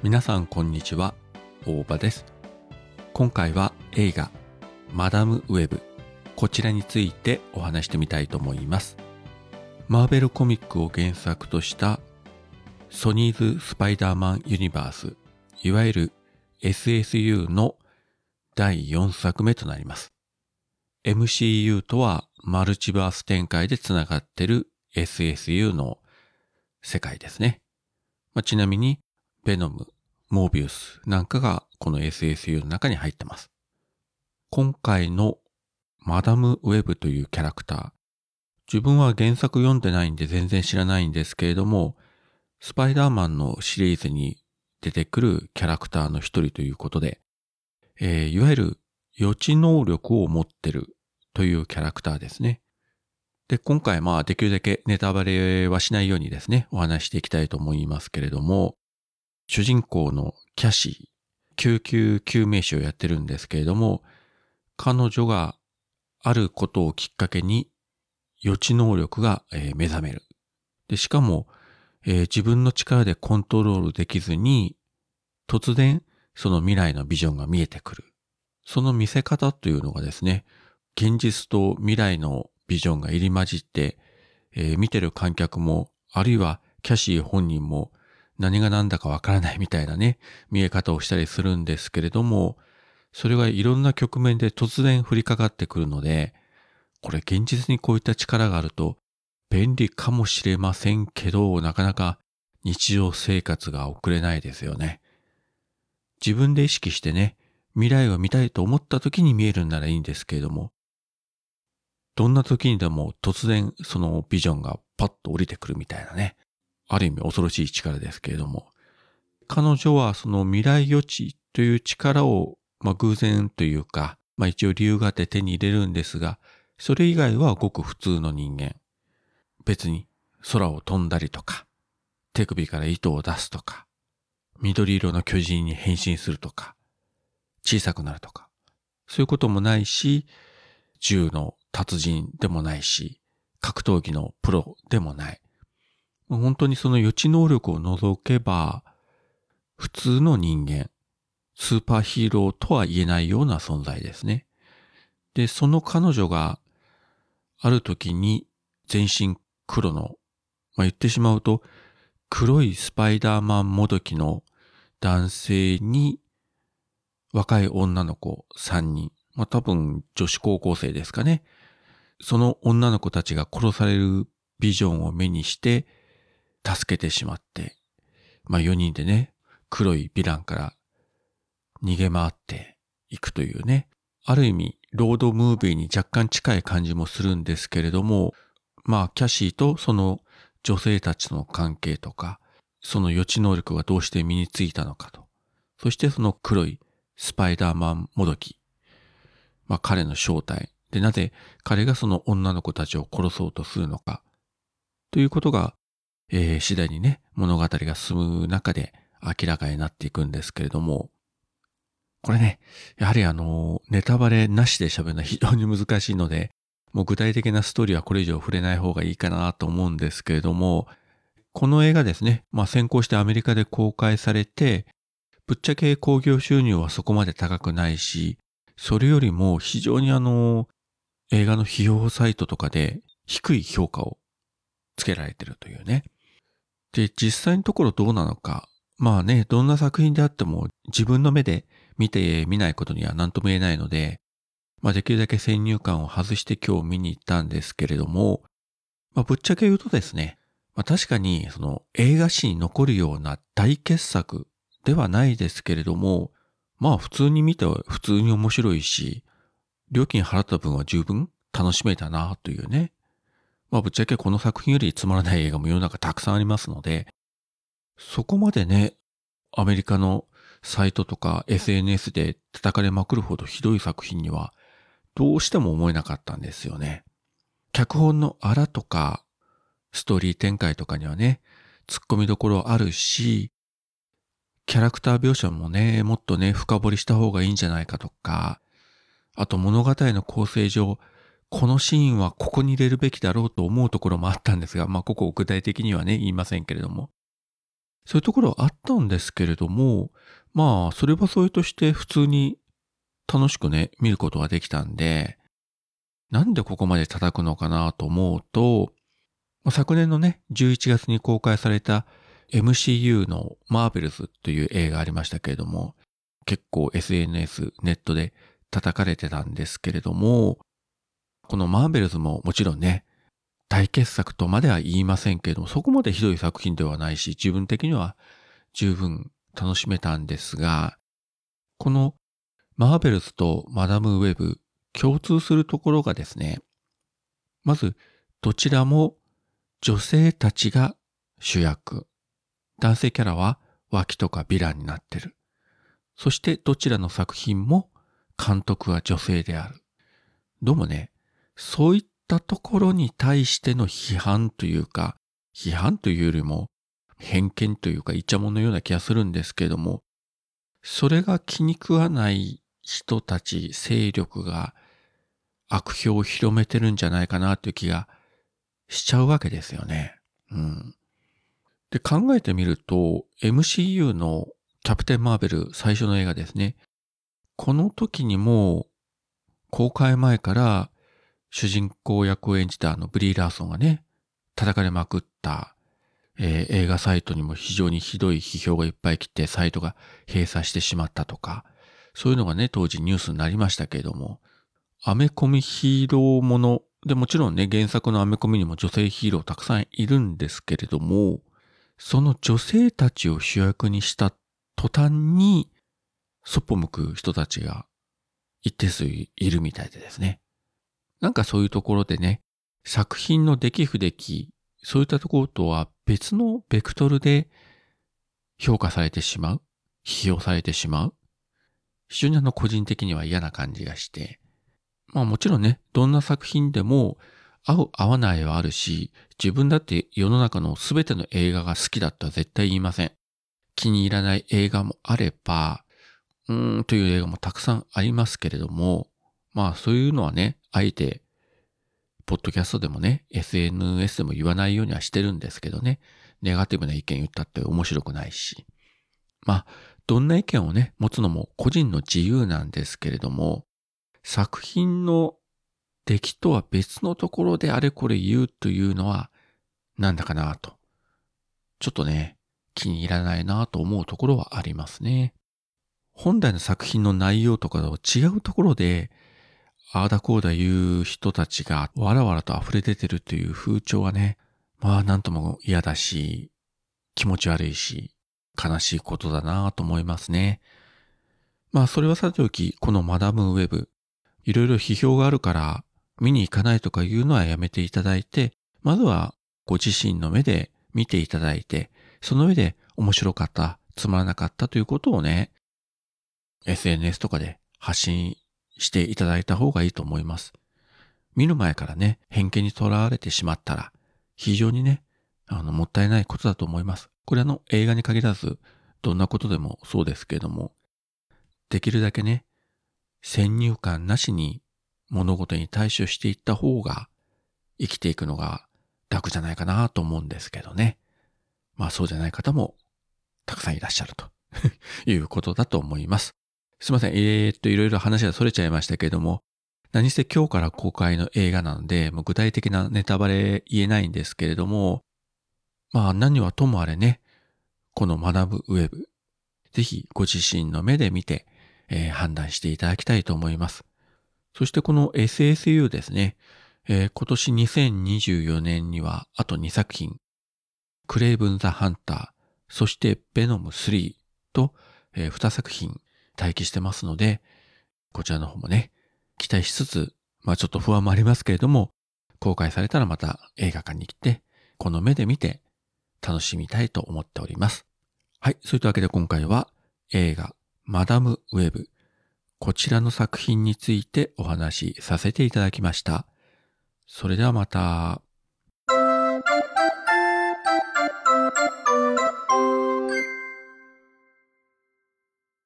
皆さんこんにちは、大場です。今回は映画、マダムウェブ、こちらについてお話してみたいと思います。マーベルコミックを原作としたソニーズ・スパイダーマン・ユニバース、いわゆる SSU の第4作目となります。MCU とはマルチバース展開でつながってる SSU の世界ですね。まあ、ちなみに、ベノム、モービウスなんかがこの SSU の中に入ってます。今回のマダム・ウェブというキャラクター。自分は原作読んでないんで全然知らないんですけれども、スパイダーマンのシリーズに出てくるキャラクターの一人ということで、えー、いわゆる予知能力を持ってるというキャラクターですね。で、今回まあできるだけネタバレはしないようにですね、お話していきたいと思いますけれども、主人公のキャシー、救急救命士をやってるんですけれども、彼女があることをきっかけに予知能力が目覚める。で、しかも、えー、自分の力でコントロールできずに、突然その未来のビジョンが見えてくる。その見せ方というのがですね、現実と未来のビジョンが入り混じって、えー、見てる観客も、あるいはキャシー本人も何が何だかわからないみたいなね、見え方をしたりするんですけれども、それがいろんな局面で突然降りかかってくるので、これ現実にこういった力があると便利かもしれませんけど、なかなか日常生活が送れないですよね。自分で意識してね、未来を見たいと思った時に見えるんならいいんですけれども、どんな時にでも突然そのビジョンがパッと降りてくるみたいなね。ある意味恐ろしい力ですけれども、彼女はその未来予知という力を、まあ、偶然というか、まあ、一応理由があって手に入れるんですが、それ以外はごく普通の人間。別に空を飛んだりとか、手首から糸を出すとか、緑色の巨人に変身するとか、小さくなるとか、そういうこともないし、銃の達人でもないし、格闘技のプロでもない。本当にその予知能力を除けば、普通の人間、スーパーヒーローとは言えないような存在ですね。で、その彼女がある時に全身黒の、まあ、言ってしまうと黒いスパイダーマンもどきの男性に若い女の子3人、まあ、多分女子高校生ですかね。その女の子たちが殺されるビジョンを目にして助けてしまって、まあ4人でね、黒いヴィランから逃げ回っていくというね、ある意味、ロードムービーに若干近い感じもするんですけれども、まあ、キャシーとその女性たちの関係とか、その予知能力がどうして身についたのかと。そしてその黒いスパイダーマンもどき。まあ、彼の正体。で、なぜ彼がその女の子たちを殺そうとするのか。ということが、えー、次第にね、物語が進む中で明らかになっていくんですけれども、これね、やはりあの、ネタバレなしで喋るのは非常に難しいので、もう具体的なストーリーはこれ以上触れない方がいいかなと思うんですけれども、この映画ですね、まあ先行してアメリカで公開されて、ぶっちゃけ興行収入はそこまで高くないし、それよりも非常にあの、映画の費用サイトとかで低い評価をつけられてるというね。で、実際のところどうなのか。まあね、どんな作品であっても自分の目で見てみないことには何とも言えないので、まあできるだけ先入観を外して今日見に行ったんですけれども、まあぶっちゃけ言うとですね、まあ確かにその映画史に残るような大傑作ではないですけれども、まあ普通に見て普通に面白いし、料金払った分は十分楽しめたなというね。まあぶっちゃけこの作品よりつまらない映画も世の中たくさんありますので、そこまでね、アメリカのサイトとか SNS で叩かれまくるほどひどい作品にはどうしても思えなかったんですよね。脚本のあらとか、ストーリー展開とかにはね、突っ込みどころあるし、キャラクター描写もね、もっとね、深掘りした方がいいんじゃないかとか、あと物語の構成上、このシーンはここに入れるべきだろうと思うところもあったんですが、まあ、ここを具体的にはね、言いませんけれども。そういうところはあったんですけれども、まあ、それはそれとして普通に楽しくね、見ることができたんで、なんでここまで叩くのかなと思うと、昨年のね、11月に公開された MCU のマーベルズという映画ありましたけれども、結構 SNS、ネットで叩かれてたんですけれども、このマーベルズももちろんね、大傑作とまでは言いませんけれども、そこまでひどい作品ではないし、自分的には十分楽しめたんですが、このマーベルズとマダムウェブ共通するところがですね、まずどちらも女性たちが主役。男性キャラは脇とかヴィランになってる。そしてどちらの作品も監督は女性である。どうもね、そういったところに対しての批判というか、批判というよりも偏見というかイチャモンのような気がするんですけども、それが気に食わない人たち、勢力が悪評を広めてるんじゃないかなという気がしちゃうわけですよね。うん。で、考えてみると、MCU のキャプテン・マーベル最初の映画ですね。この時にも、公開前から主人公役を演じたあのブリー・ラーソンがね、叩かれまくった、えー、映画サイトにも非常にひどい批評がいっぱい来て、サイトが閉鎖してしまったとか、そういうのがね、当時ニュースになりましたけれども、アメコミヒーローもので、もちろんね、原作のアメコミにも女性ヒーローたくさんいるんですけれども、その女性たちを主役にした途端に、そっぽ向く人たちが一定数いるみたいでですね。なんかそういうところでね、作品の出来不出来、そういったところとは別のベクトルで評価されてしまう、批評されてしまう。非常にあの個人的には嫌な感じがして、まあもちろんね、どんな作品でも合う合わないはあるし、自分だって世の中の全ての映画が好きだとは絶対言いません。気に入らない映画もあれば、うーんという映画もたくさんありますけれども、まあそういうのはね、あえて、ポッドキャストでもね、SNS でも言わないようにはしてるんですけどね、ネガティブな意見言ったって面白くないし。まあ、どんな意見をね、持つのも個人の自由なんですけれども、作品の出来とは別のところであれこれ言うというのはなんだかなと。ちょっとね、気に入らないなと思うところはありますね。本来の作品の内容とかと違うところで、ああだこうだ言う人たちがわらわらと溢れ出てるという風潮はね、まあなんとも嫌だし、気持ち悪いし、悲しいことだなと思いますね。まあそれはさておき、このマダムウェブ、いろいろ批評があるから見に行かないとかいうのはやめていただいて、まずはご自身の目で見ていただいて、その上で面白かった、つまらなかったということをね、SNS とかで発信していただいた方がいいと思います。見る前からね、偏見にとらわれてしまったら、非常にね、あの、もったいないことだと思います。これあの、映画に限らず、どんなことでもそうですけれども、できるだけね、先入観なしに物事に対処していった方が生きていくのが楽じゃないかなと思うんですけどね。まあそうじゃない方もたくさんいらっしゃると いうことだと思います。すいません。えー、っと、いろいろ話が逸れちゃいましたけども、何せ今日から公開の映画なので、もう具体的なネタバレ言えないんですけれども、まあ何はともあれね、この学ぶウェブ、ぜひご自身の目で見て、えー、判断していただきたいと思います。そしてこの SSU ですね、えー、今年2024年にはあと2作品、クレイブン・ザ・ハンター、そしてベノム3と、えー、2作品待機してますので、こちらの方もね、期待しつつ、まあちょっと不安もありますけれども、公開されたらまた映画館に来て、この目で見て楽しみたいと思っております。はい。そういったわけで今回は映画マダムウェブ。こちらの作品についてお話しさせていただきました。それではまた。